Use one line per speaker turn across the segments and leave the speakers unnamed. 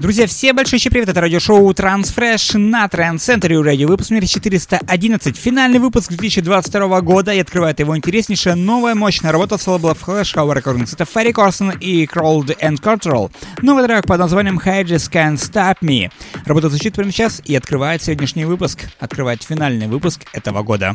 Друзья, всем большой привет, это радиошоу Transfresh на Trend Center радио, выпуск номер 411, финальный выпуск 2022 года, и открывает его интереснейшая новая мощная работа с лейбла Flash Hour Recordings. Это Ferry Corson и Crawled and Cultural. Новый трек под названием Hedges Can't Stop Me. Работа звучит прямо сейчас и открывает сегодняшний выпуск, открывает финальный выпуск этого года.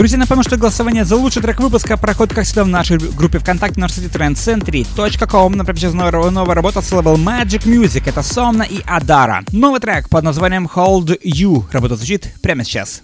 Друзья, напомню, что голосование за лучший трек выпуска проходит, как всегда, в нашей группе ВКонтакте на сайте trendcentry.com. Например, новая, новая работа с лейбл Magic Music. Это Сомна и Адара. Новый трек под названием Hold You. Работа звучит прямо сейчас.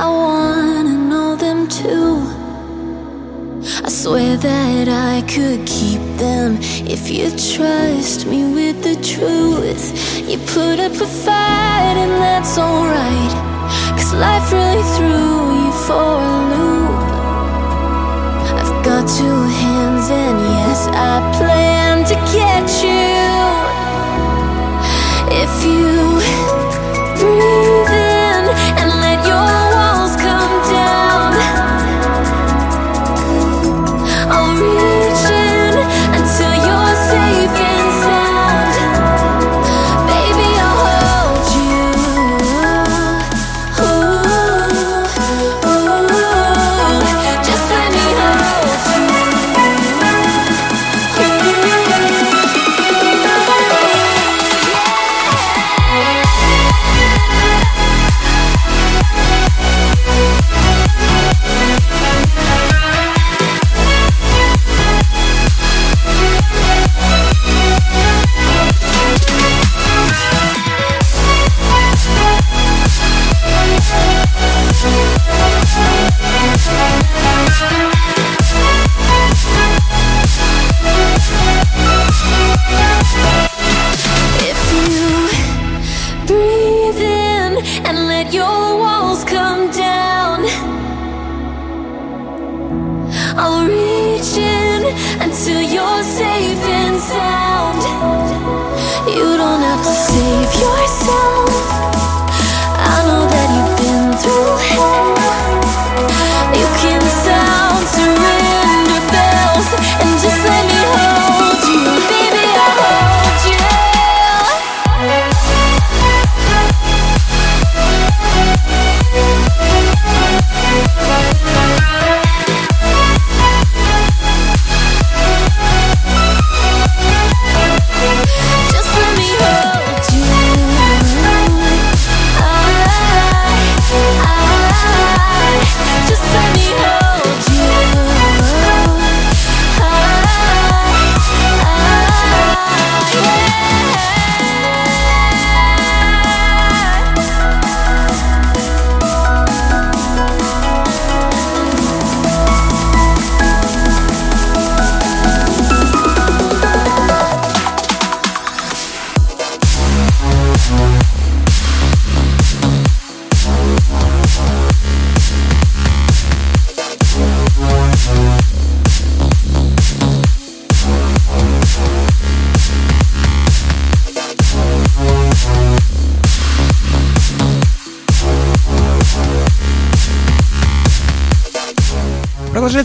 I wanna know them too. I swear that I could keep them if you trust me with the truth. You put up a fight, and that's alright. Cause life really threw you for a loop. I've got two hands, and yes, I plan to catch you. If you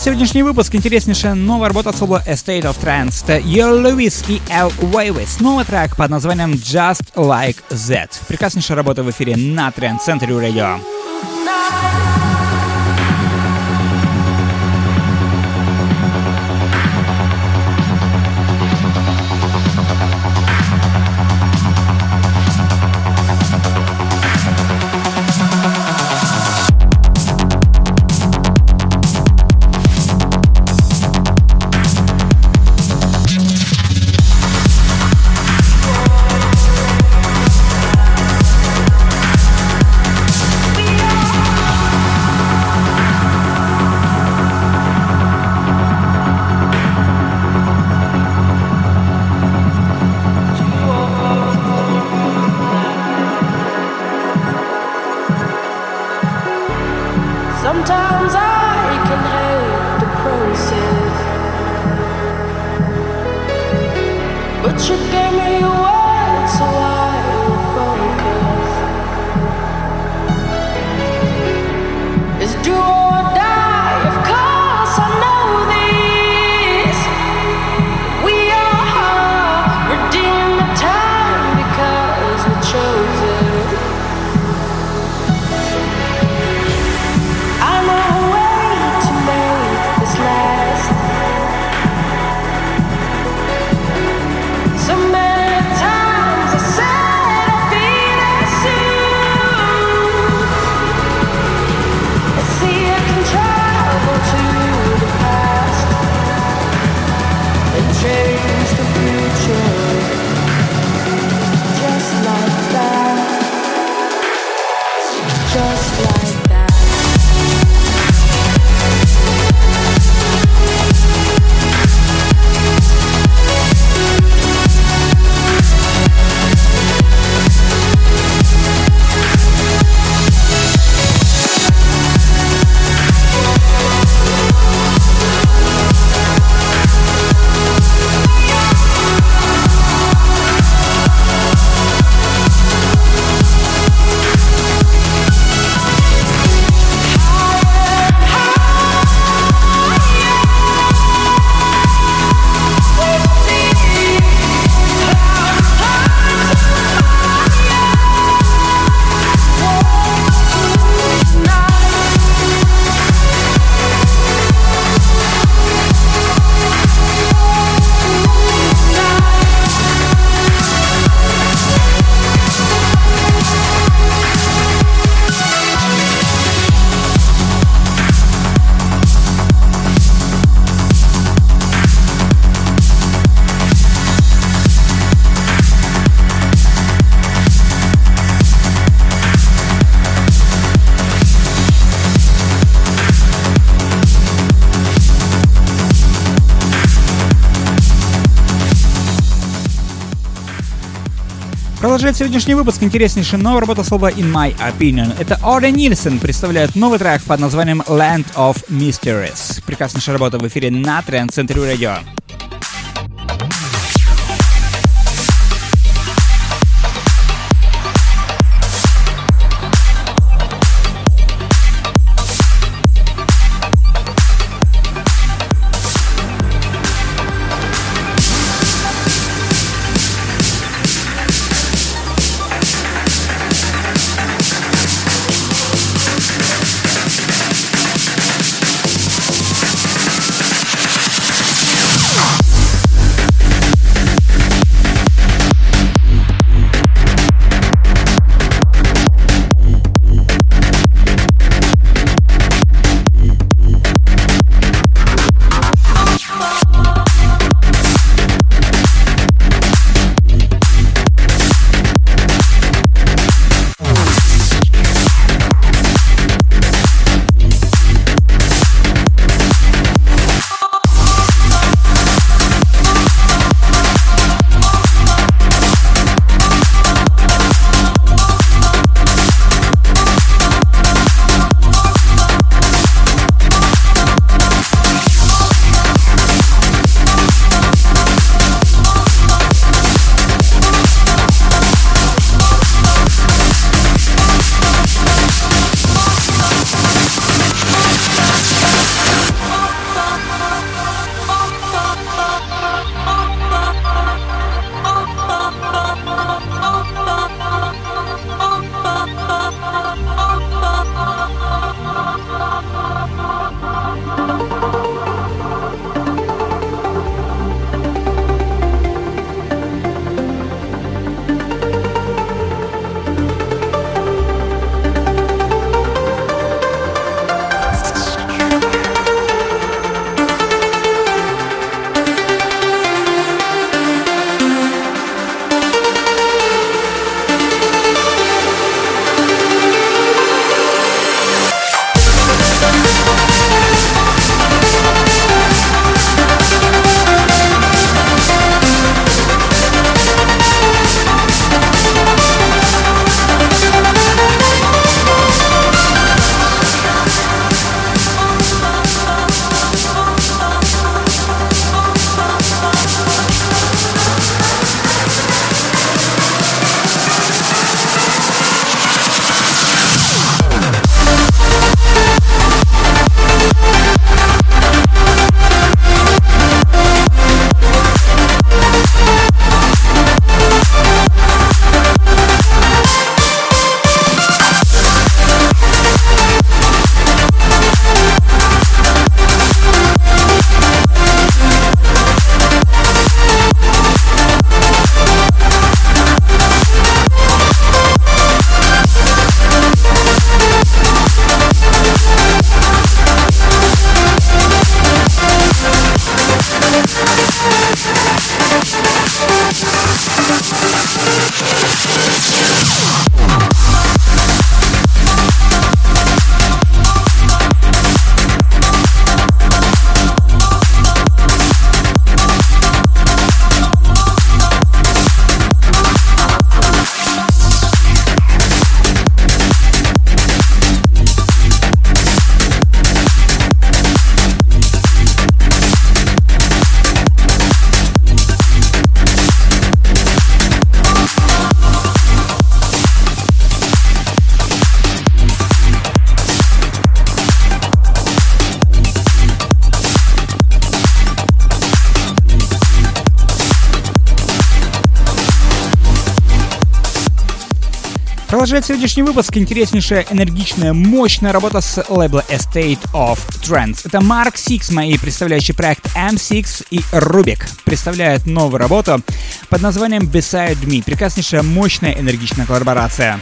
Продолжает сегодняшний выпуск интереснейшая новая работа с лейбла Estate of Trance. Это Your Lewis и L. Wavis. Новый трек под названием Just Like That. Прекраснейшая работа в эфире на Trend Center Radio. Продолжает сегодняшний выпуск интереснейшая новая работа слова In My Opinion. Это Оре Нильсон представляет новый трек под названием Land of Mysteries. Прекраснейшая работа в эфире на Trend Center Radio. Продолжает сегодняшний выпуск интереснейшая, энергичная, мощная работа с лейбла Estate of Trends. Это Mark Six, мои представляющий проект M6 и Rubik. Представляют новую работу под названием Beside Me. Прекраснейшая, мощная, энергичная коллаборация.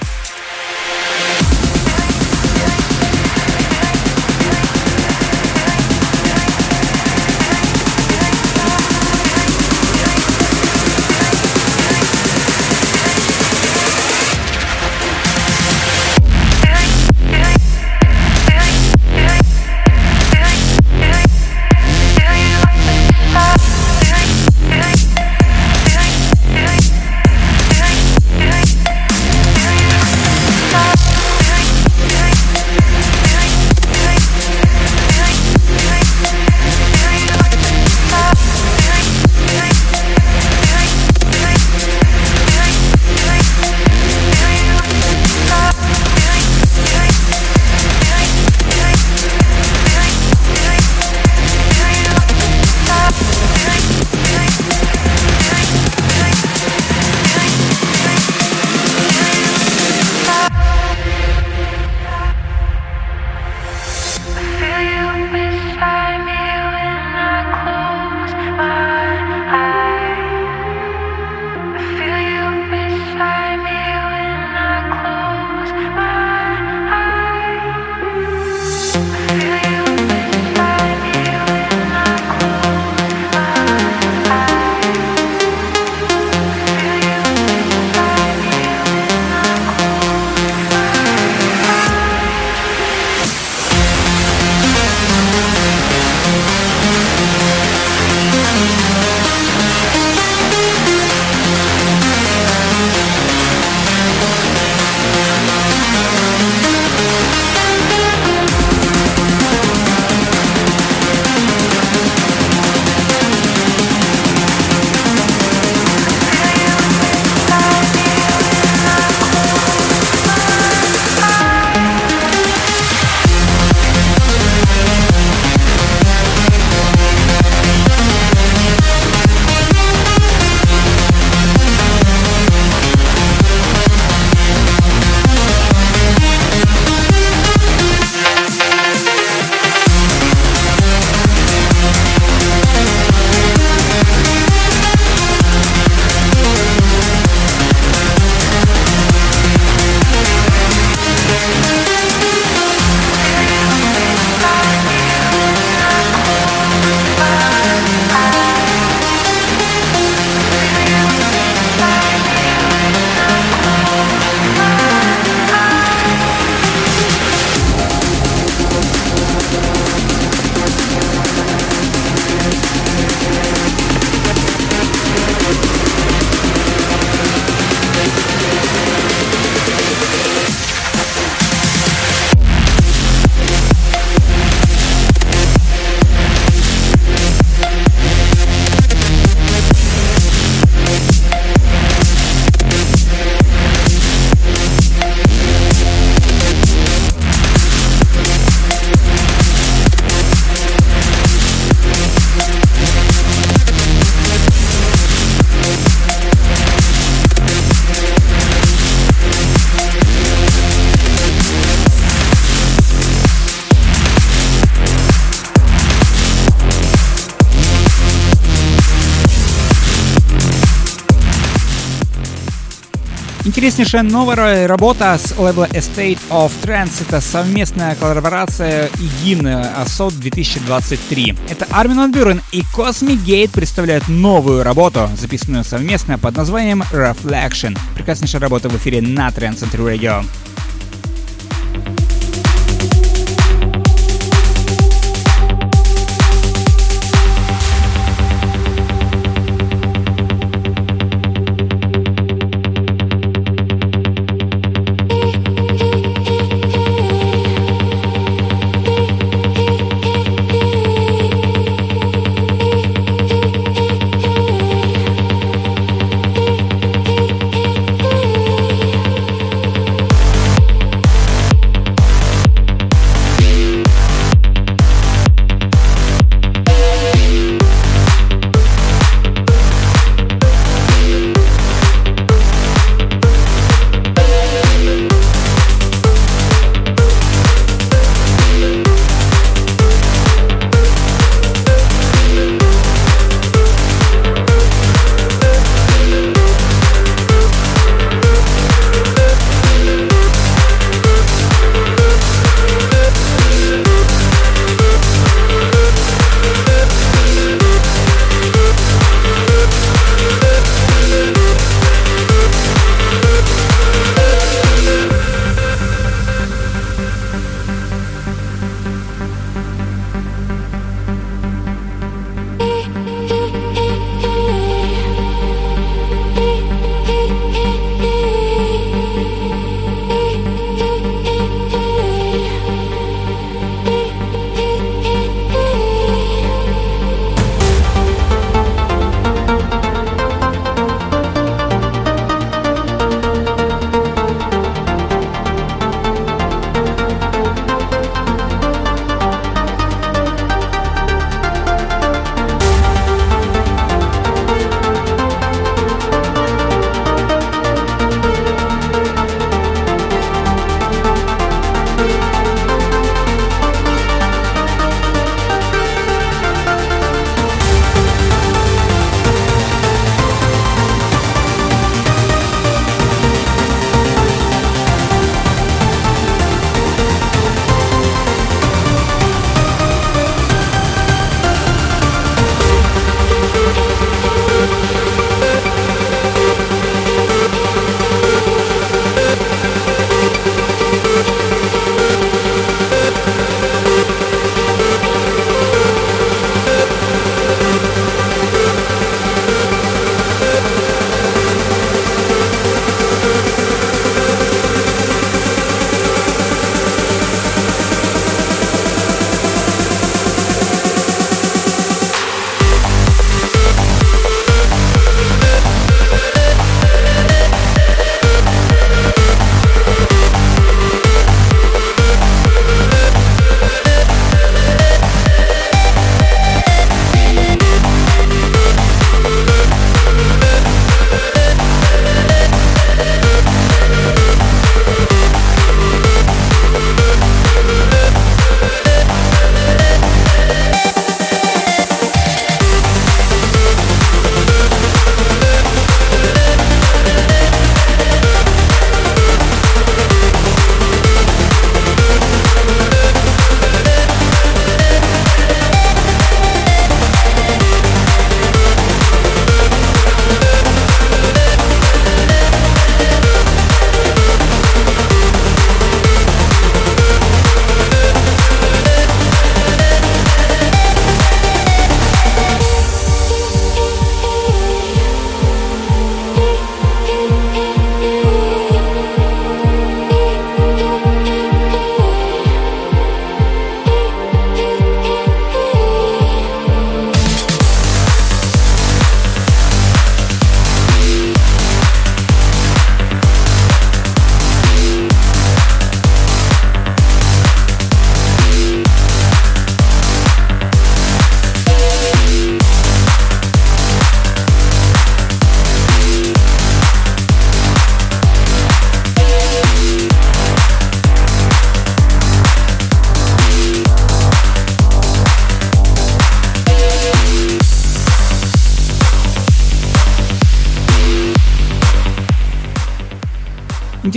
Интереснейшая новая работа с лейбла Estate of Trance. Это совместная коллаборация и гимн ASOT 2023. Это Армин Ван и Cosmic Gate представляют новую работу, записанную совместно под названием Reflection. Прекраснейшая работа в эфире на Trend Century Radio.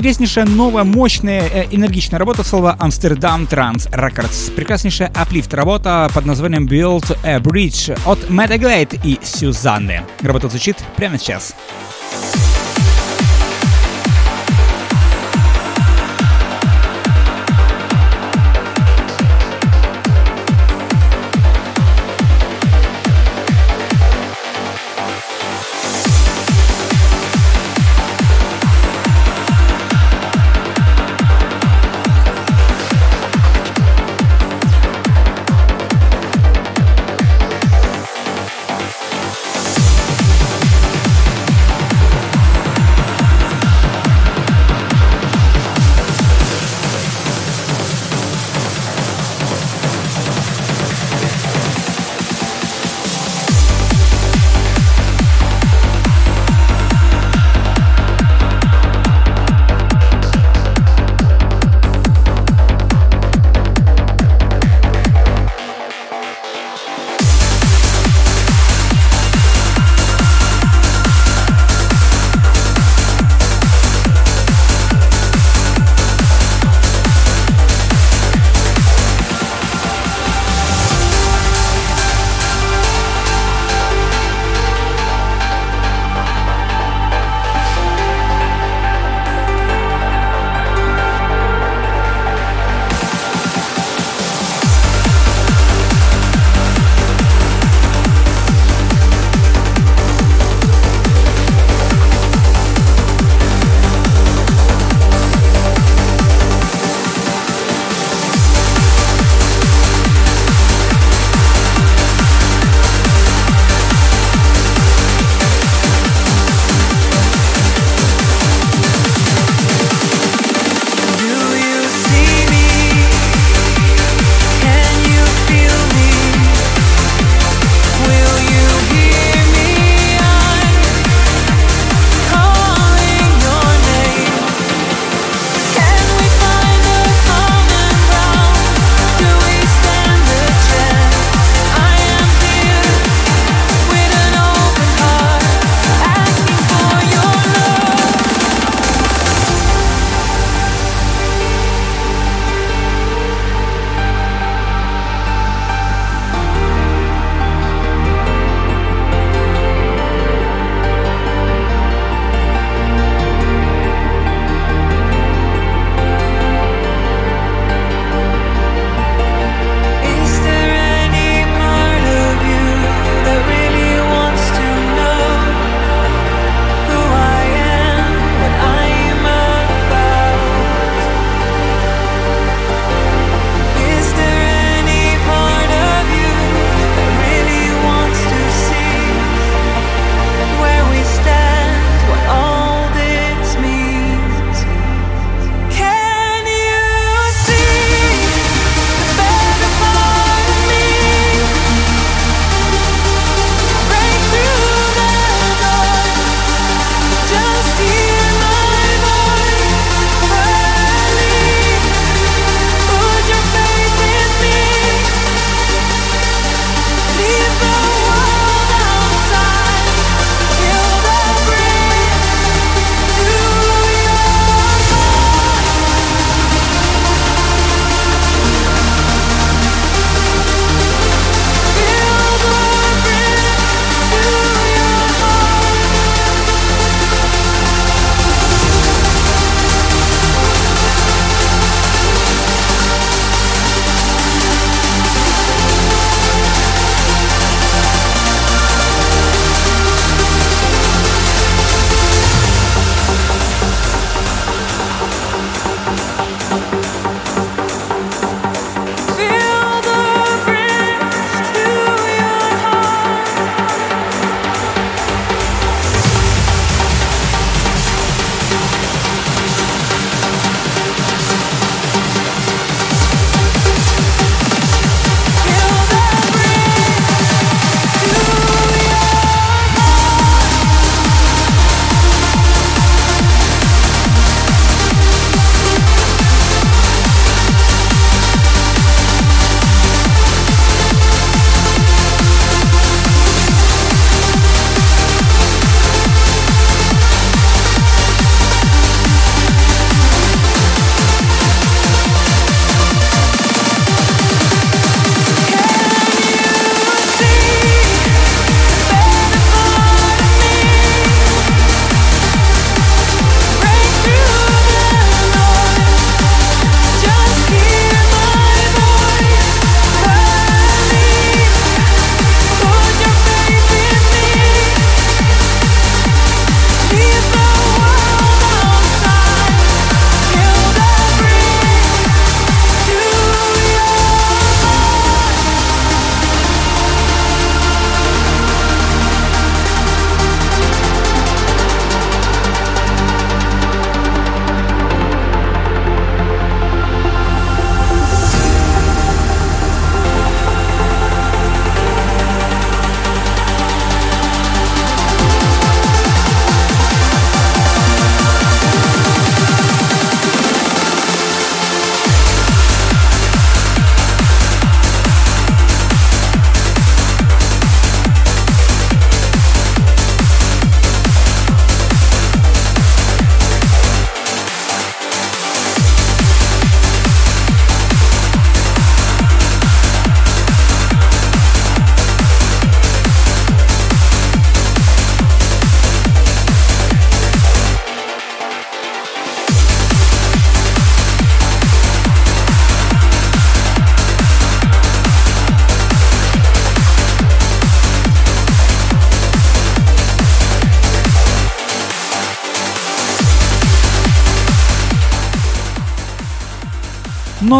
Интереснейшая, новая, мощная, э, энергичная работа слова Amsterdam Trans Records. Прекраснейшая аплифт работа под названием Build a Bridge от Meta Glade и Сюзанны. Работа звучит прямо сейчас.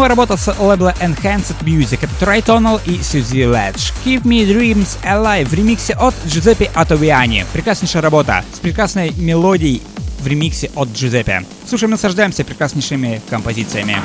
Новая работа с лейбла Enhanced Music. Это Tritonal и Suzy Ledge. Keep Me Dreams Alive в ремиксе от Джузеппе Атовиани. Прекраснейшая работа с прекрасной мелодией в ремиксе от Джузеппе. Слушаем, наслаждаемся прекраснейшими композициями.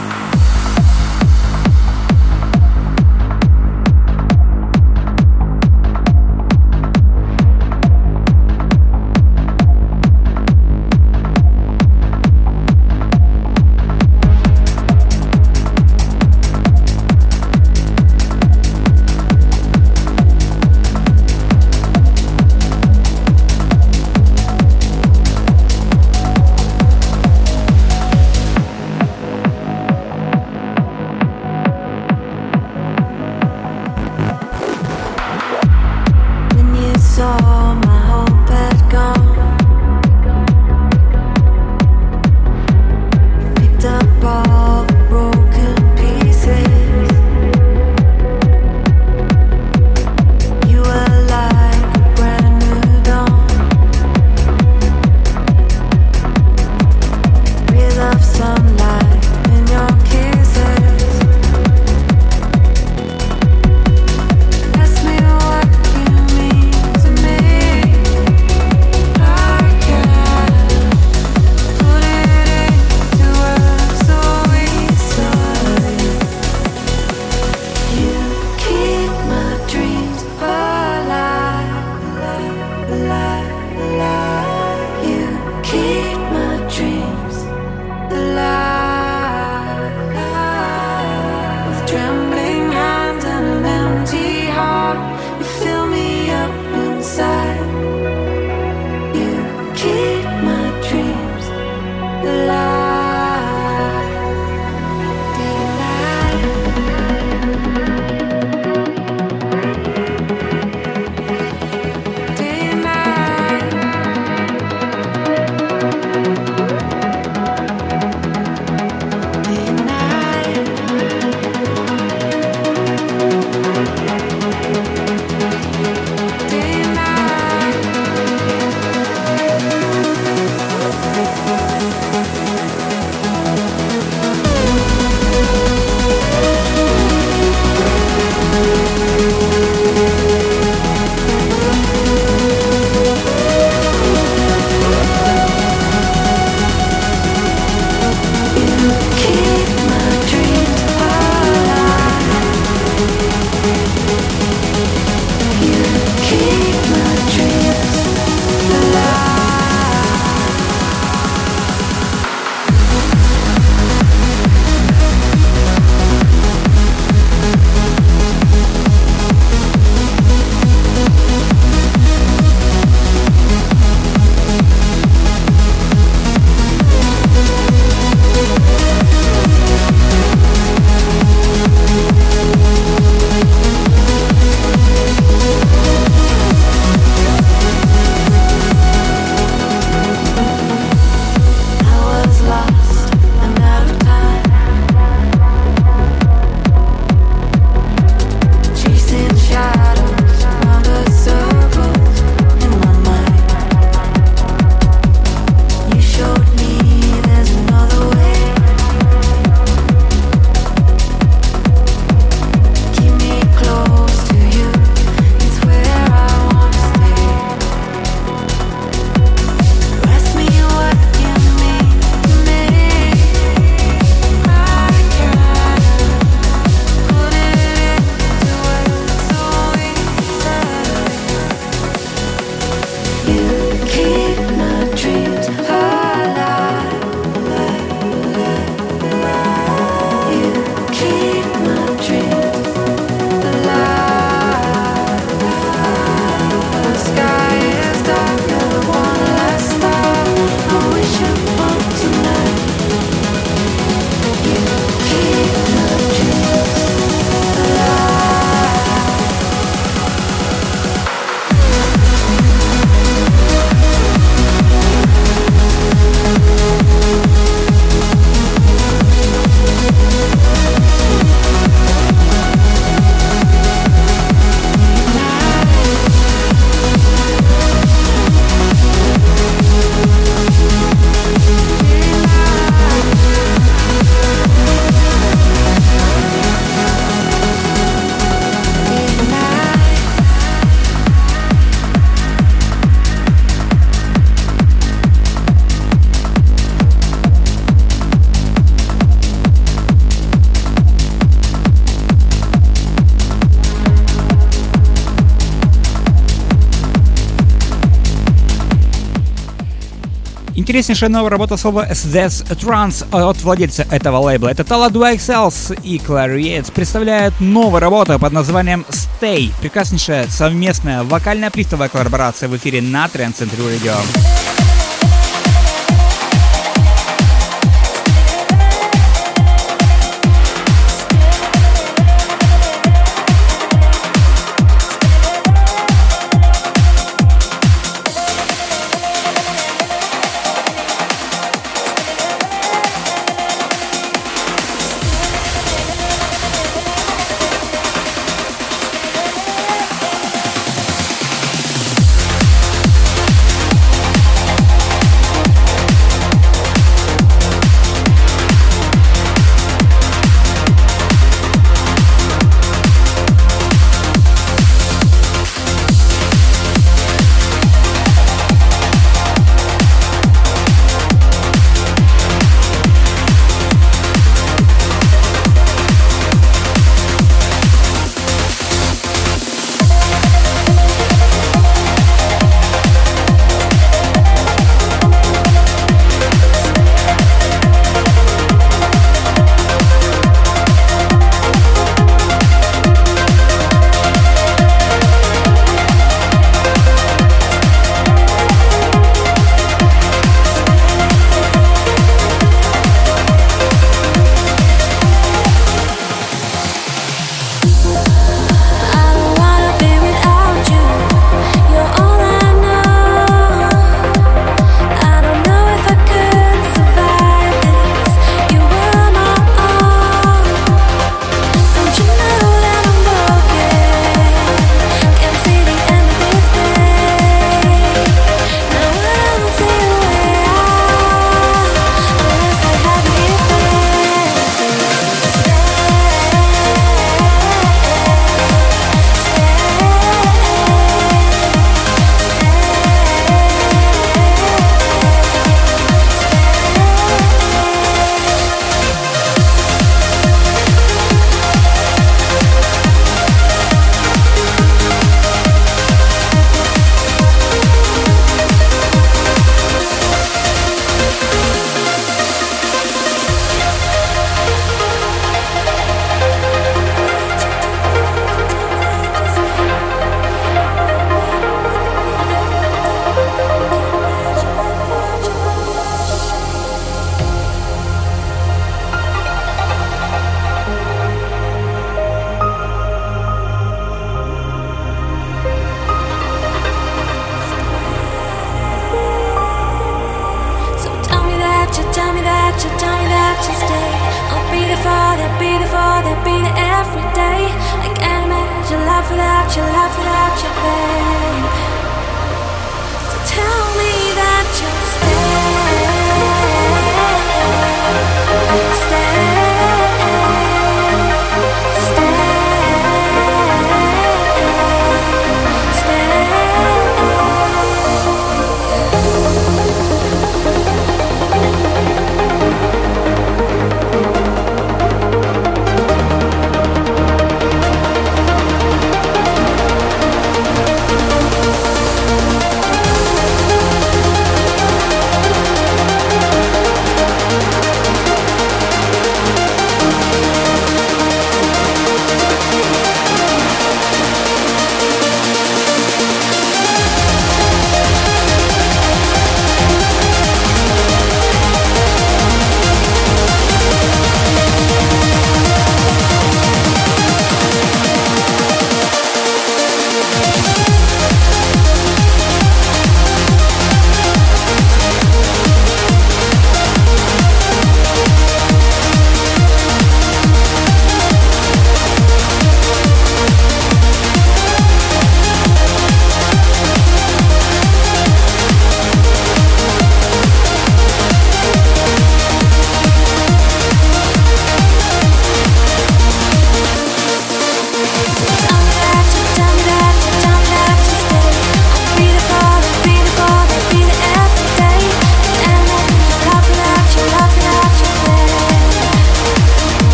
Интереснейшая новая работа слова SDS Trans от владельца этого лейбла. Это Tala 2 XLs и Clariets представляют новую работу под названием Stay. Прекраснейшая совместная вокальная плистовая коллаборация в эфире на Trend Century Radio.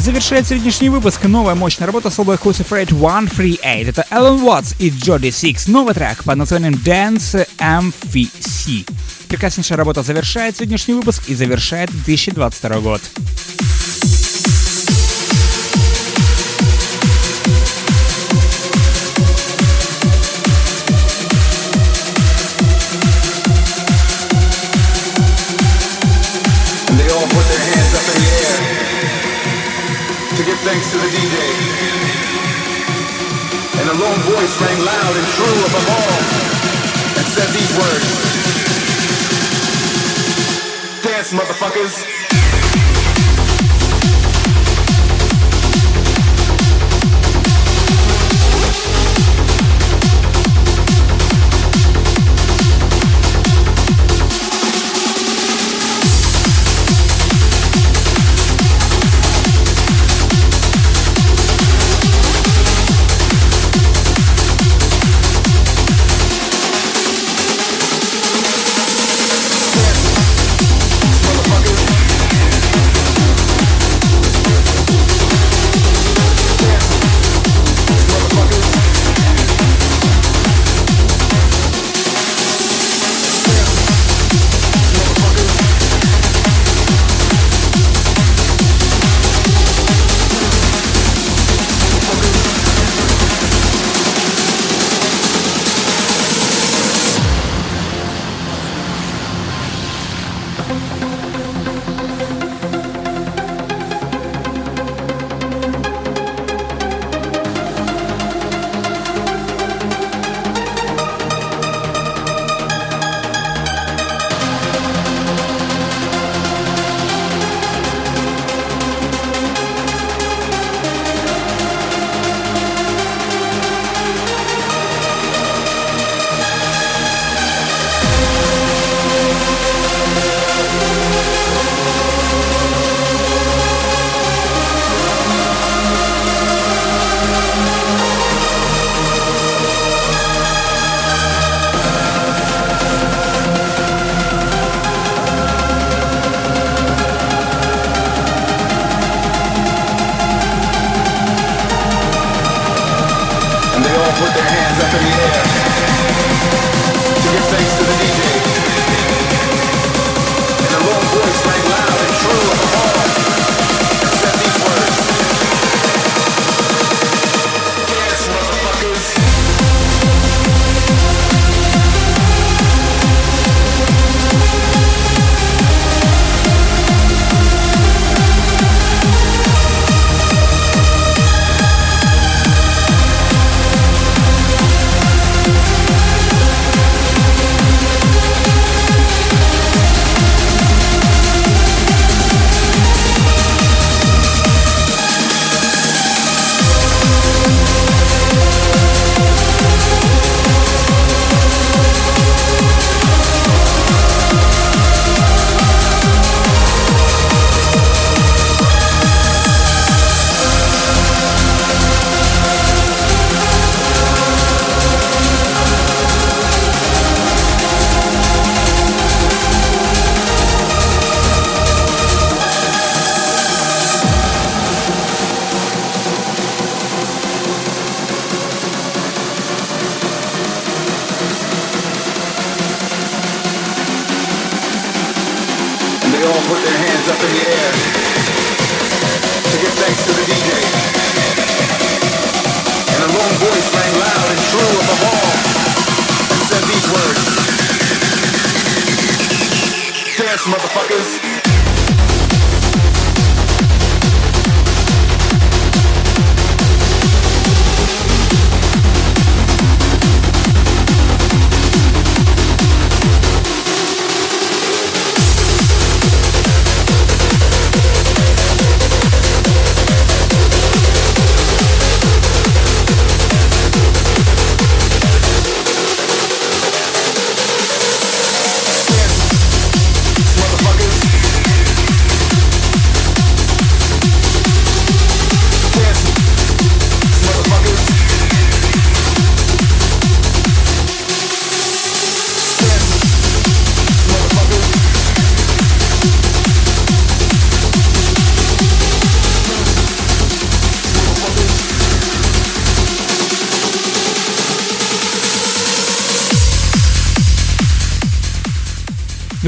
Завершает сегодняшний выпуск новая мощная работа с лейбла Exclusive Rate 138. Это Alan Watts и Jody Six. Новый трек под названием Dance MVC. Прекраснейшая работа завершает сегодняшний выпуск и завершает 2022 год.
Thanks to the DJ. And a lone voice rang loud and true above all and said these words. Dance, motherfuckers.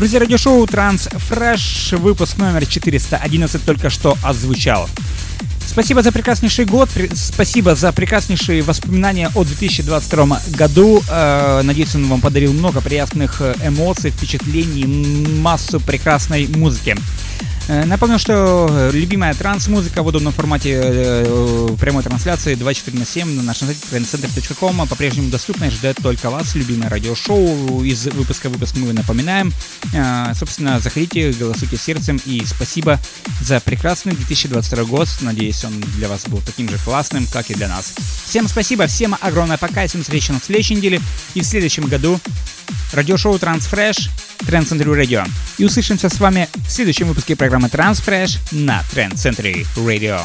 Друзья, радиошоу Transfresh, выпуск номер 411 только что отзвучал. Спасибо за прекраснейший год, спасибо за прекраснейшие воспоминания о 2022 году. Э, надеюсь, он вам подарил много приятных э, эмоций, впечатлений, массу прекрасной музыки. Э, напомню, что э, любимая транс-музыка в удобном формате э, прямой трансляции 24 на 7 на нашем сайте trendcenter.com по-прежнему доступна и ждет только вас. Любимое радиошоу из выпуска в выпуск мы напоминаем. Собственно, заходите, голосуйте сердцем и спасибо за прекрасный 2022 год. Надеюсь, он для вас был таким же классным, как и для нас. Всем спасибо, всем огромное пока, всем встречи на следующей неделе и в следующем году. Радиошоу Transfresh, Trend Century Radio. И услышимся с вами в следующем выпуске программы Transfresh на Trend Century Radio.